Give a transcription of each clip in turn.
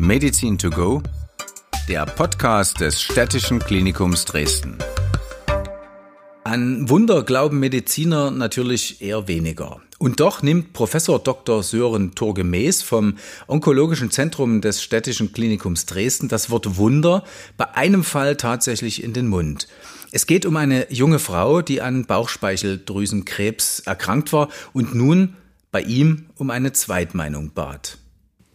Medizin to go, der Podcast des Städtischen Klinikums Dresden. An Wunder glauben Mediziner natürlich eher weniger. Und doch nimmt Professor Dr. Sören Turgemäß vom Onkologischen Zentrum des Städtischen Klinikums Dresden das Wort Wunder bei einem Fall tatsächlich in den Mund. Es geht um eine junge Frau, die an Bauchspeicheldrüsenkrebs erkrankt war und nun bei ihm um eine Zweitmeinung bat.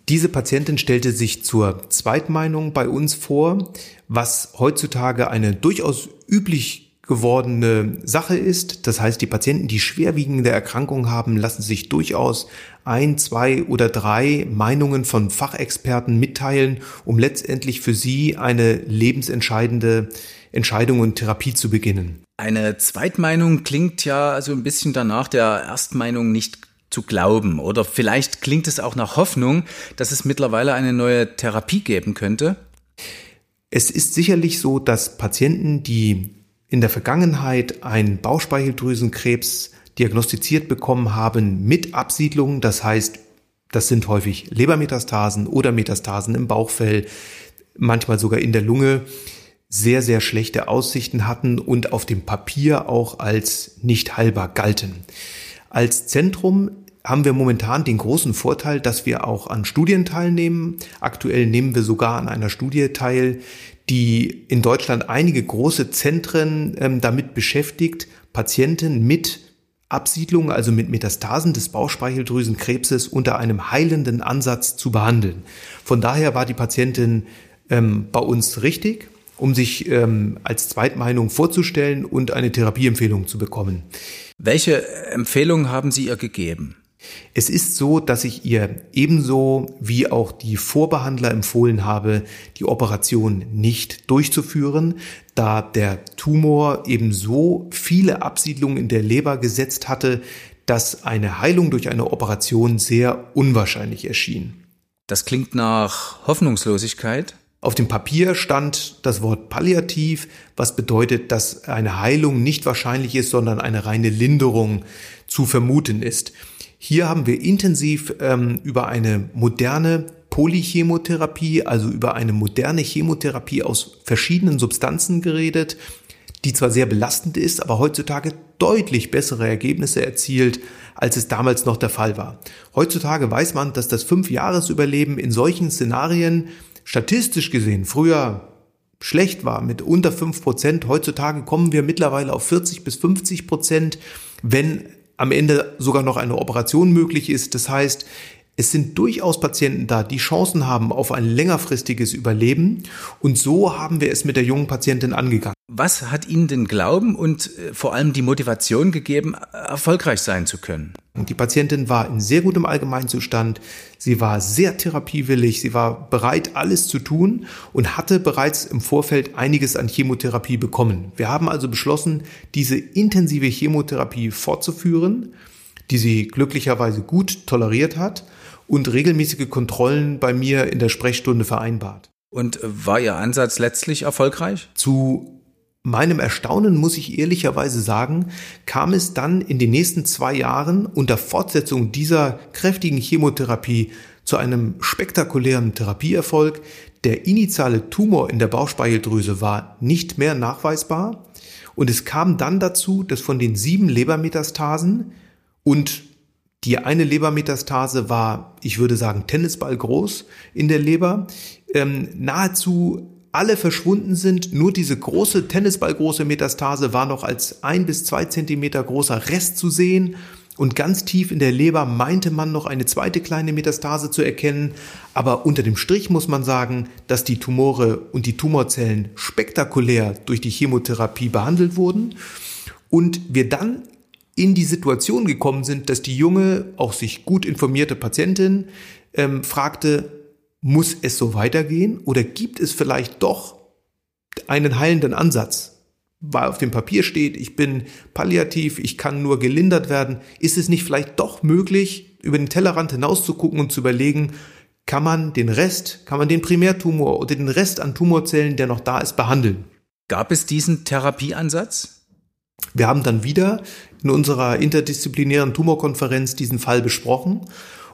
Diese Patientin stellte sich zur Zweitmeinung bei uns vor, was heutzutage eine durchaus üblich gewordene Sache ist. Das heißt, die Patienten, die schwerwiegende Erkrankungen haben, lassen sich durchaus ein, zwei oder drei Meinungen von Fachexperten mitteilen, um letztendlich für sie eine lebensentscheidende Entscheidung und Therapie zu beginnen. Eine Zweitmeinung klingt ja so ein bisschen danach der Erstmeinung nicht zu glauben. Oder vielleicht klingt es auch nach Hoffnung, dass es mittlerweile eine neue Therapie geben könnte. Es ist sicherlich so, dass Patienten, die in der Vergangenheit einen Bauchspeicheldrüsenkrebs diagnostiziert bekommen haben mit Absiedlung, das heißt, das sind häufig Lebermetastasen oder Metastasen im Bauchfell, manchmal sogar in der Lunge, sehr, sehr schlechte Aussichten hatten und auf dem Papier auch als nicht heilbar galten. Als Zentrum haben wir momentan den großen Vorteil, dass wir auch an Studien teilnehmen. Aktuell nehmen wir sogar an einer Studie teil, die in Deutschland einige große Zentren ähm, damit beschäftigt, Patienten mit Absiedlung, also mit Metastasen des Bauchspeicheldrüsenkrebses unter einem heilenden Ansatz zu behandeln. Von daher war die Patientin ähm, bei uns richtig, um sich ähm, als Zweitmeinung vorzustellen und eine Therapieempfehlung zu bekommen. Welche Empfehlung haben Sie ihr gegeben? Es ist so, dass ich ihr ebenso wie auch die Vorbehandler empfohlen habe, die Operation nicht durchzuführen, da der Tumor ebenso viele Absiedlungen in der Leber gesetzt hatte, dass eine Heilung durch eine Operation sehr unwahrscheinlich erschien. Das klingt nach Hoffnungslosigkeit. Auf dem Papier stand das Wort palliativ, was bedeutet, dass eine Heilung nicht wahrscheinlich ist, sondern eine reine Linderung zu vermuten ist. Hier haben wir intensiv ähm, über eine moderne Polychemotherapie, also über eine moderne Chemotherapie aus verschiedenen Substanzen geredet, die zwar sehr belastend ist, aber heutzutage deutlich bessere Ergebnisse erzielt, als es damals noch der Fall war. Heutzutage weiß man, dass das Fünfjahresüberleben in solchen Szenarien statistisch gesehen früher schlecht war mit unter fünf Prozent. Heutzutage kommen wir mittlerweile auf 40 bis 50 Prozent, wenn am Ende sogar noch eine Operation möglich ist. Das heißt, es sind durchaus Patienten da, die Chancen haben auf ein längerfristiges Überleben. Und so haben wir es mit der jungen Patientin angegangen. Was hat Ihnen den Glauben und äh, vor allem die Motivation gegeben, erfolgreich sein zu können? Die Patientin war in sehr gutem Allgemeinzustand. Sie war sehr therapiewillig. Sie war bereit, alles zu tun und hatte bereits im Vorfeld einiges an Chemotherapie bekommen. Wir haben also beschlossen, diese intensive Chemotherapie fortzuführen, die sie glücklicherweise gut toleriert hat und regelmäßige Kontrollen bei mir in der Sprechstunde vereinbart. Und war Ihr Ansatz letztlich erfolgreich? Zu meinem Erstaunen muss ich ehrlicherweise sagen, kam es dann in den nächsten zwei Jahren unter Fortsetzung dieser kräftigen Chemotherapie zu einem spektakulären Therapieerfolg. Der initiale Tumor in der Bauchspeicheldrüse war nicht mehr nachweisbar und es kam dann dazu, dass von den sieben Lebermetastasen und die eine Lebermetastase war, ich würde sagen, Tennisball groß in der Leber. Ähm, nahezu alle verschwunden sind. Nur diese große Tennisballgroße Metastase war noch als ein bis zwei Zentimeter großer Rest zu sehen. Und ganz tief in der Leber meinte man noch eine zweite kleine Metastase zu erkennen. Aber unter dem Strich muss man sagen, dass die Tumore und die Tumorzellen spektakulär durch die Chemotherapie behandelt wurden. Und wir dann in die Situation gekommen sind, dass die junge, auch sich gut informierte Patientin ähm, fragte, muss es so weitergehen oder gibt es vielleicht doch einen heilenden Ansatz? Weil auf dem Papier steht, ich bin palliativ, ich kann nur gelindert werden. Ist es nicht vielleicht doch möglich, über den Tellerrand hinaus zu gucken und zu überlegen, kann man den Rest, kann man den Primärtumor oder den Rest an Tumorzellen, der noch da ist, behandeln? Gab es diesen Therapieansatz? Wir haben dann wieder in unserer interdisziplinären Tumorkonferenz diesen Fall besprochen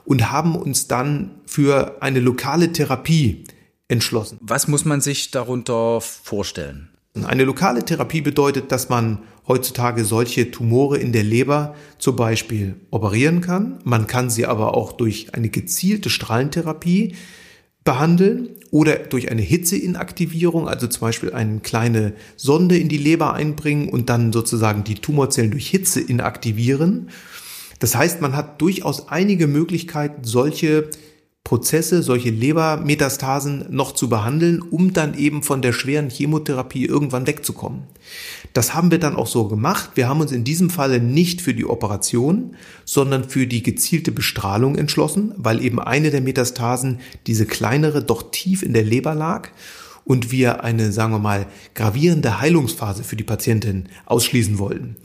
und haben uns dann für eine lokale Therapie entschlossen. Was muss man sich darunter vorstellen? Eine lokale Therapie bedeutet, dass man heutzutage solche Tumore in der Leber zum Beispiel operieren kann. Man kann sie aber auch durch eine gezielte Strahlentherapie behandeln oder durch eine Hitzeinaktivierung, also zum Beispiel eine kleine Sonde in die Leber einbringen und dann sozusagen die Tumorzellen durch Hitze inaktivieren. Das heißt, man hat durchaus einige Möglichkeiten, solche Prozesse, solche Lebermetastasen noch zu behandeln, um dann eben von der schweren Chemotherapie irgendwann wegzukommen. Das haben wir dann auch so gemacht. Wir haben uns in diesem Falle nicht für die Operation, sondern für die gezielte Bestrahlung entschlossen, weil eben eine der Metastasen, diese kleinere, doch tief in der Leber lag und wir eine, sagen wir mal, gravierende Heilungsphase für die Patientin ausschließen wollten.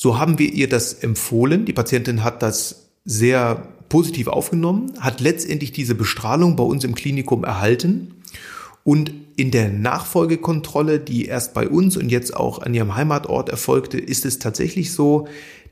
So haben wir ihr das empfohlen. Die Patientin hat das sehr positiv aufgenommen, hat letztendlich diese Bestrahlung bei uns im Klinikum erhalten und in der Nachfolgekontrolle, die erst bei uns und jetzt auch an ihrem Heimatort erfolgte, ist es tatsächlich so,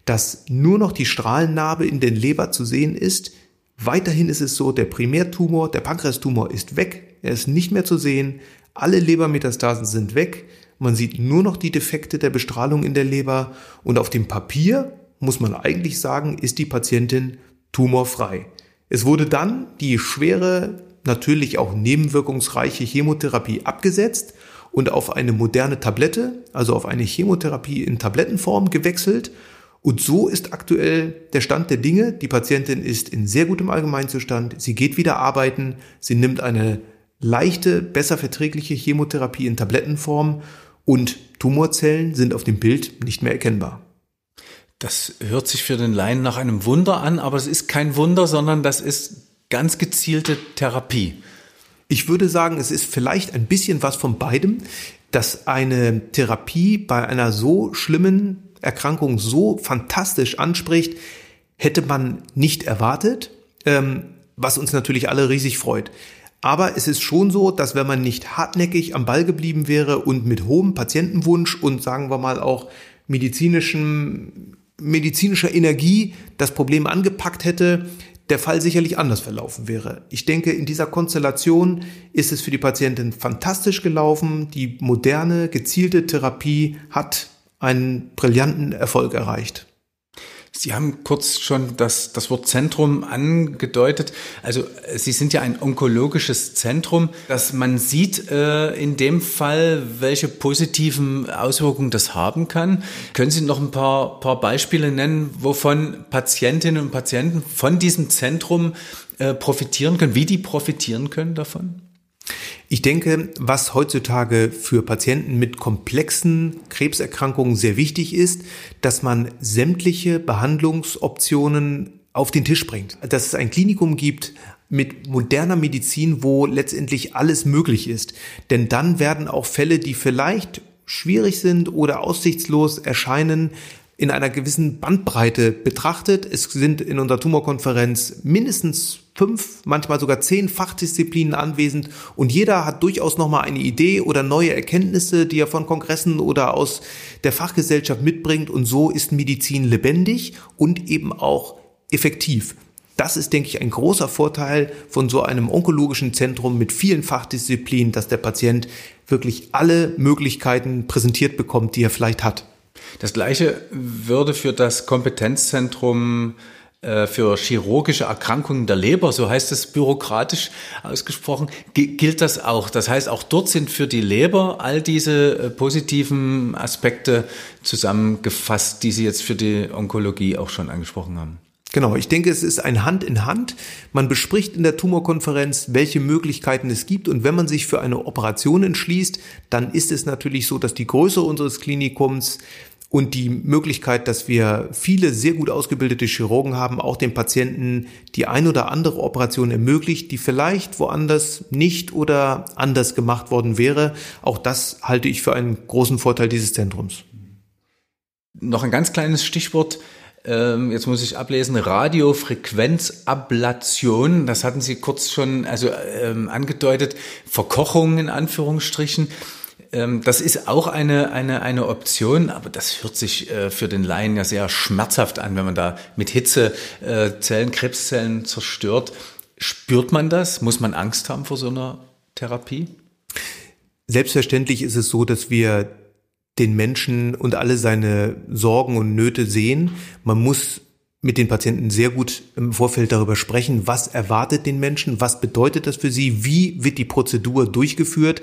dass nur noch die Strahlennarbe in den Leber zu sehen ist. Weiterhin ist es so, der Primärtumor, der Pankreastumor ist weg, er ist nicht mehr zu sehen, alle Lebermetastasen sind weg, man sieht nur noch die Defekte der Bestrahlung in der Leber und auf dem Papier muss man eigentlich sagen, ist die Patientin tumorfrei. Es wurde dann die schwere, natürlich auch nebenwirkungsreiche Chemotherapie abgesetzt und auf eine moderne Tablette, also auf eine Chemotherapie in Tablettenform gewechselt. Und so ist aktuell der Stand der Dinge. Die Patientin ist in sehr gutem Allgemeinzustand. Sie geht wieder arbeiten. Sie nimmt eine leichte, besser verträgliche Chemotherapie in Tablettenform und Tumorzellen sind auf dem Bild nicht mehr erkennbar. Das hört sich für den Laien nach einem Wunder an, aber es ist kein Wunder, sondern das ist ganz gezielte Therapie. Ich würde sagen, es ist vielleicht ein bisschen was von beidem, dass eine Therapie bei einer so schlimmen Erkrankung so fantastisch anspricht, hätte man nicht erwartet, ähm, was uns natürlich alle riesig freut. Aber es ist schon so, dass wenn man nicht hartnäckig am Ball geblieben wäre und mit hohem Patientenwunsch und sagen wir mal auch medizinischem medizinischer Energie das Problem angepackt hätte, der Fall sicherlich anders verlaufen wäre. Ich denke, in dieser Konstellation ist es für die Patientin fantastisch gelaufen. Die moderne, gezielte Therapie hat einen brillanten Erfolg erreicht. Sie haben kurz schon das, das Wort Zentrum angedeutet. Also Sie sind ja ein onkologisches Zentrum, dass man sieht äh, in dem Fall, welche positiven Auswirkungen das haben kann. Können Sie noch ein paar, paar Beispiele nennen, wovon Patientinnen und Patienten von diesem Zentrum äh, profitieren können, wie die profitieren können davon? Ich denke, was heutzutage für Patienten mit komplexen Krebserkrankungen sehr wichtig ist, dass man sämtliche Behandlungsoptionen auf den Tisch bringt. Dass es ein Klinikum gibt mit moderner Medizin, wo letztendlich alles möglich ist. Denn dann werden auch Fälle, die vielleicht schwierig sind oder aussichtslos erscheinen, in einer gewissen Bandbreite betrachtet. Es sind in unserer Tumorkonferenz mindestens fünf, manchmal sogar zehn Fachdisziplinen anwesend und jeder hat durchaus nochmal eine Idee oder neue Erkenntnisse, die er von Kongressen oder aus der Fachgesellschaft mitbringt und so ist Medizin lebendig und eben auch effektiv. Das ist, denke ich, ein großer Vorteil von so einem onkologischen Zentrum mit vielen Fachdisziplinen, dass der Patient wirklich alle Möglichkeiten präsentiert bekommt, die er vielleicht hat. Das gleiche würde für das Kompetenzzentrum äh, für chirurgische Erkrankungen der Leber, so heißt es bürokratisch ausgesprochen, gilt das auch. Das heißt, auch dort sind für die Leber all diese äh, positiven Aspekte zusammengefasst, die Sie jetzt für die Onkologie auch schon angesprochen haben. Genau, ich denke, es ist ein Hand in Hand. Man bespricht in der Tumorkonferenz, welche Möglichkeiten es gibt. Und wenn man sich für eine Operation entschließt, dann ist es natürlich so, dass die Größe unseres Klinikums und die Möglichkeit, dass wir viele sehr gut ausgebildete Chirurgen haben, auch den Patienten die ein oder andere Operation ermöglicht, die vielleicht woanders nicht oder anders gemacht worden wäre. Auch das halte ich für einen großen Vorteil dieses Zentrums. Noch ein ganz kleines Stichwort ähm, jetzt muss ich ablesen, Radiofrequenzablation, das hatten Sie kurz schon also ähm, angedeutet, Verkochung in Anführungsstrichen. Ähm, das ist auch eine, eine, eine Option, aber das hört sich äh, für den Laien ja sehr schmerzhaft an, wenn man da mit Hitze äh, Zellen, Krebszellen zerstört. Spürt man das? Muss man Angst haben vor so einer Therapie? Selbstverständlich ist es so, dass wir den Menschen und alle seine Sorgen und Nöte sehen. Man muss mit den Patienten sehr gut im Vorfeld darüber sprechen, was erwartet den Menschen, was bedeutet das für sie, wie wird die Prozedur durchgeführt.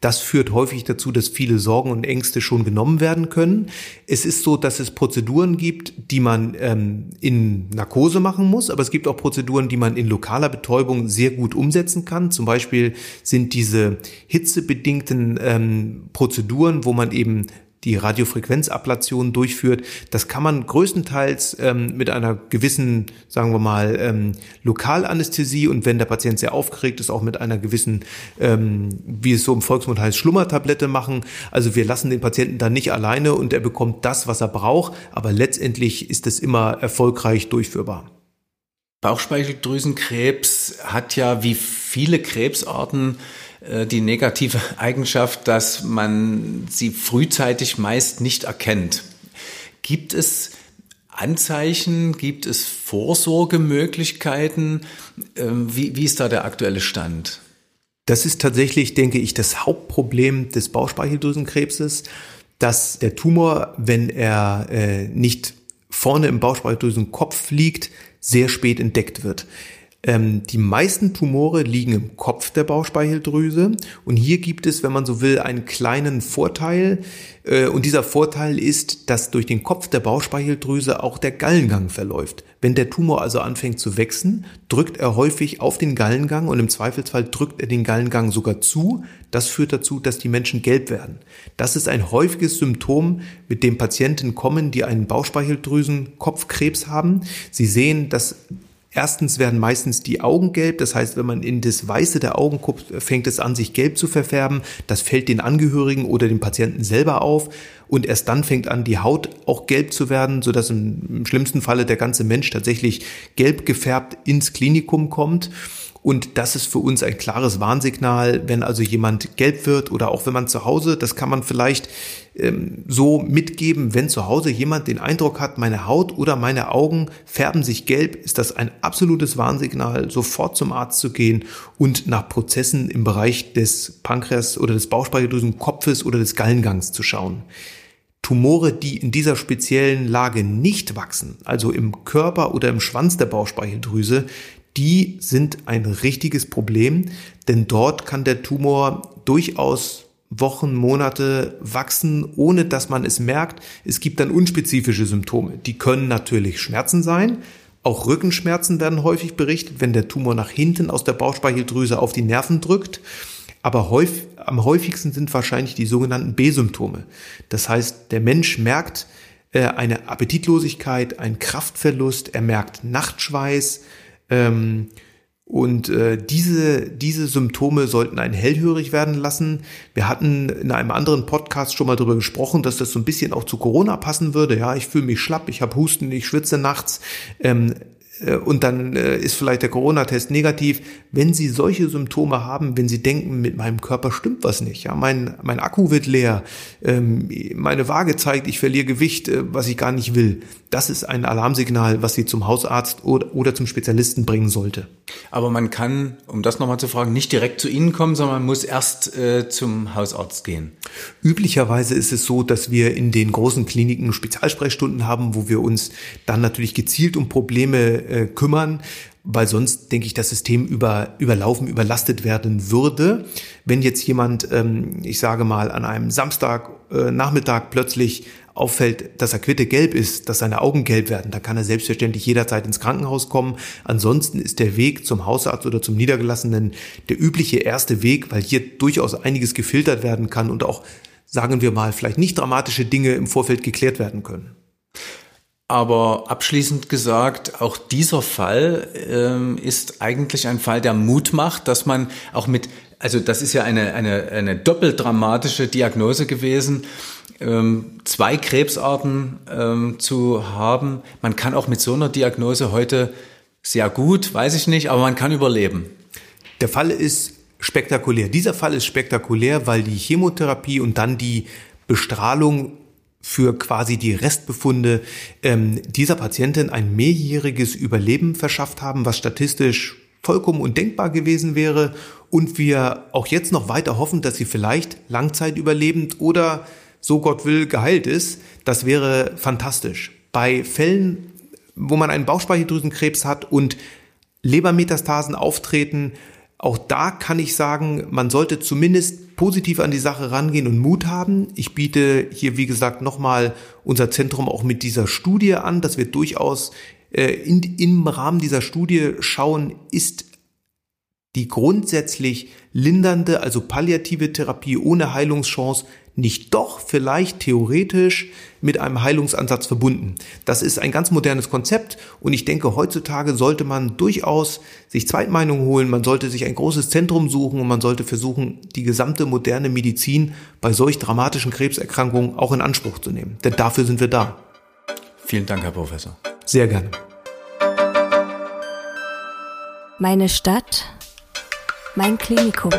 Das führt häufig dazu, dass viele Sorgen und Ängste schon genommen werden können. Es ist so, dass es Prozeduren gibt, die man ähm, in Narkose machen muss, aber es gibt auch Prozeduren, die man in lokaler Betäubung sehr gut umsetzen kann. Zum Beispiel sind diese hitzebedingten ähm, Prozeduren, wo man eben die Radiofrequenzablation durchführt. Das kann man größtenteils ähm, mit einer gewissen, sagen wir mal, ähm, Lokalanästhesie und wenn der Patient sehr aufgeregt ist, auch mit einer gewissen, ähm, wie es so im Volksmund heißt, Schlummertablette machen. Also wir lassen den Patienten dann nicht alleine und er bekommt das, was er braucht, aber letztendlich ist es immer erfolgreich durchführbar. Bauchspeicheldrüsenkrebs hat ja wie viele Krebsarten die negative Eigenschaft, dass man sie frühzeitig meist nicht erkennt. Gibt es Anzeichen? Gibt es Vorsorgemöglichkeiten? Ähm, wie, wie ist da der aktuelle Stand? Das ist tatsächlich, denke ich, das Hauptproblem des Bauchspeicheldrüsenkrebses, dass der Tumor, wenn er äh, nicht vorne im Bauchspeicheldrüsenkopf liegt, sehr spät entdeckt wird. Ähm, die meisten Tumore liegen im Kopf der Bauchspeicheldrüse und hier gibt es, wenn man so will, einen kleinen Vorteil äh, und dieser Vorteil ist, dass durch den Kopf der Bauchspeicheldrüse auch der Gallengang verläuft. Wenn der Tumor also anfängt zu wachsen, drückt er häufig auf den Gallengang und im Zweifelsfall drückt er den Gallengang sogar zu. Das führt dazu, dass die Menschen gelb werden. Das ist ein häufiges Symptom, mit dem Patienten kommen, die einen Bauchspeicheldrüsenkopfkrebs haben. Sie sehen, dass Erstens werden meistens die Augen gelb, das heißt, wenn man in das Weiße der Augen guckt, fängt es an, sich gelb zu verfärben. Das fällt den Angehörigen oder dem Patienten selber auf und erst dann fängt an, die Haut auch gelb zu werden, sodass im schlimmsten Falle der ganze Mensch tatsächlich gelb gefärbt ins Klinikum kommt. Und das ist für uns ein klares Warnsignal, wenn also jemand gelb wird oder auch wenn man zu Hause, das kann man vielleicht ähm, so mitgeben, wenn zu Hause jemand den Eindruck hat, meine Haut oder meine Augen färben sich gelb, ist das ein absolutes Warnsignal, sofort zum Arzt zu gehen und nach Prozessen im Bereich des Pankreas oder des Bauchspeicheldrüsenkopfes oder des Gallengangs zu schauen. Tumore, die in dieser speziellen Lage nicht wachsen, also im Körper oder im Schwanz der Bauchspeicheldrüse, die sind ein richtiges Problem, denn dort kann der Tumor durchaus Wochen, Monate wachsen, ohne dass man es merkt. Es gibt dann unspezifische Symptome. Die können natürlich Schmerzen sein. Auch Rückenschmerzen werden häufig berichtet, wenn der Tumor nach hinten aus der Bauchspeicheldrüse auf die Nerven drückt. Aber häufig, am häufigsten sind wahrscheinlich die sogenannten B-Symptome. Das heißt, der Mensch merkt äh, eine Appetitlosigkeit, einen Kraftverlust, er merkt Nachtschweiß, ähm, und äh, diese, diese Symptome sollten einen hellhörig werden lassen. Wir hatten in einem anderen Podcast schon mal darüber gesprochen, dass das so ein bisschen auch zu Corona passen würde. Ja, ich fühle mich schlapp, ich habe Husten, ich schwitze nachts. Ähm, äh, und dann äh, ist vielleicht der Corona-Test negativ. Wenn Sie solche Symptome haben, wenn Sie denken, mit meinem Körper stimmt was nicht, ja, mein, mein Akku wird leer, ähm, meine Waage zeigt, ich verliere Gewicht, äh, was ich gar nicht will, das ist ein Alarmsignal, was Sie zum Hausarzt oder, oder zum Spezialisten bringen sollte. Aber man kann, um das nochmal zu fragen, nicht direkt zu Ihnen kommen, sondern man muss erst äh, zum Hausarzt gehen. Üblicherweise ist es so, dass wir in den großen Kliniken Spezialsprechstunden haben, wo wir uns dann natürlich gezielt um Probleme äh, kümmern, weil sonst denke ich, das System über, überlaufen, überlastet werden würde. Wenn jetzt jemand, ähm, ich sage mal, an einem Samstag äh, Nachmittag plötzlich auffällt, dass er quitte gelb ist, dass seine Augen gelb werden, dann kann er selbstverständlich jederzeit ins Krankenhaus kommen. Ansonsten ist der Weg zum Hausarzt oder zum Niedergelassenen der übliche erste Weg, weil hier durchaus einiges gefiltert werden kann und auch, sagen wir mal, vielleicht nicht dramatische Dinge im Vorfeld geklärt werden können. Aber abschließend gesagt, auch dieser Fall ähm, ist eigentlich ein Fall, der Mut macht, dass man auch mit, also das ist ja eine, eine, eine doppelt dramatische Diagnose gewesen, ähm, zwei Krebsarten ähm, zu haben. Man kann auch mit so einer Diagnose heute sehr gut, weiß ich nicht, aber man kann überleben. Der Fall ist spektakulär. Dieser Fall ist spektakulär, weil die Chemotherapie und dann die Bestrahlung für quasi die Restbefunde ähm, dieser Patientin ein mehrjähriges Überleben verschafft haben, was statistisch vollkommen undenkbar gewesen wäre und wir auch jetzt noch weiter hoffen, dass sie vielleicht langzeitüberlebend oder so Gott will geheilt ist. Das wäre fantastisch. Bei Fällen, wo man einen Bauchspeicheldrüsenkrebs hat und Lebermetastasen auftreten, auch da kann ich sagen, man sollte zumindest positiv an die Sache rangehen und Mut haben. Ich biete hier, wie gesagt, nochmal unser Zentrum auch mit dieser Studie an, dass wir durchaus äh, in, im Rahmen dieser Studie schauen, ist die grundsätzlich lindernde, also palliative Therapie ohne Heilungschance nicht doch vielleicht theoretisch mit einem Heilungsansatz verbunden. Das ist ein ganz modernes Konzept und ich denke, heutzutage sollte man durchaus sich Zweitmeinungen holen, man sollte sich ein großes Zentrum suchen und man sollte versuchen, die gesamte moderne Medizin bei solch dramatischen Krebserkrankungen auch in Anspruch zu nehmen. Denn dafür sind wir da. Vielen Dank, Herr Professor. Sehr gerne. Meine Stadt, mein Klinikum.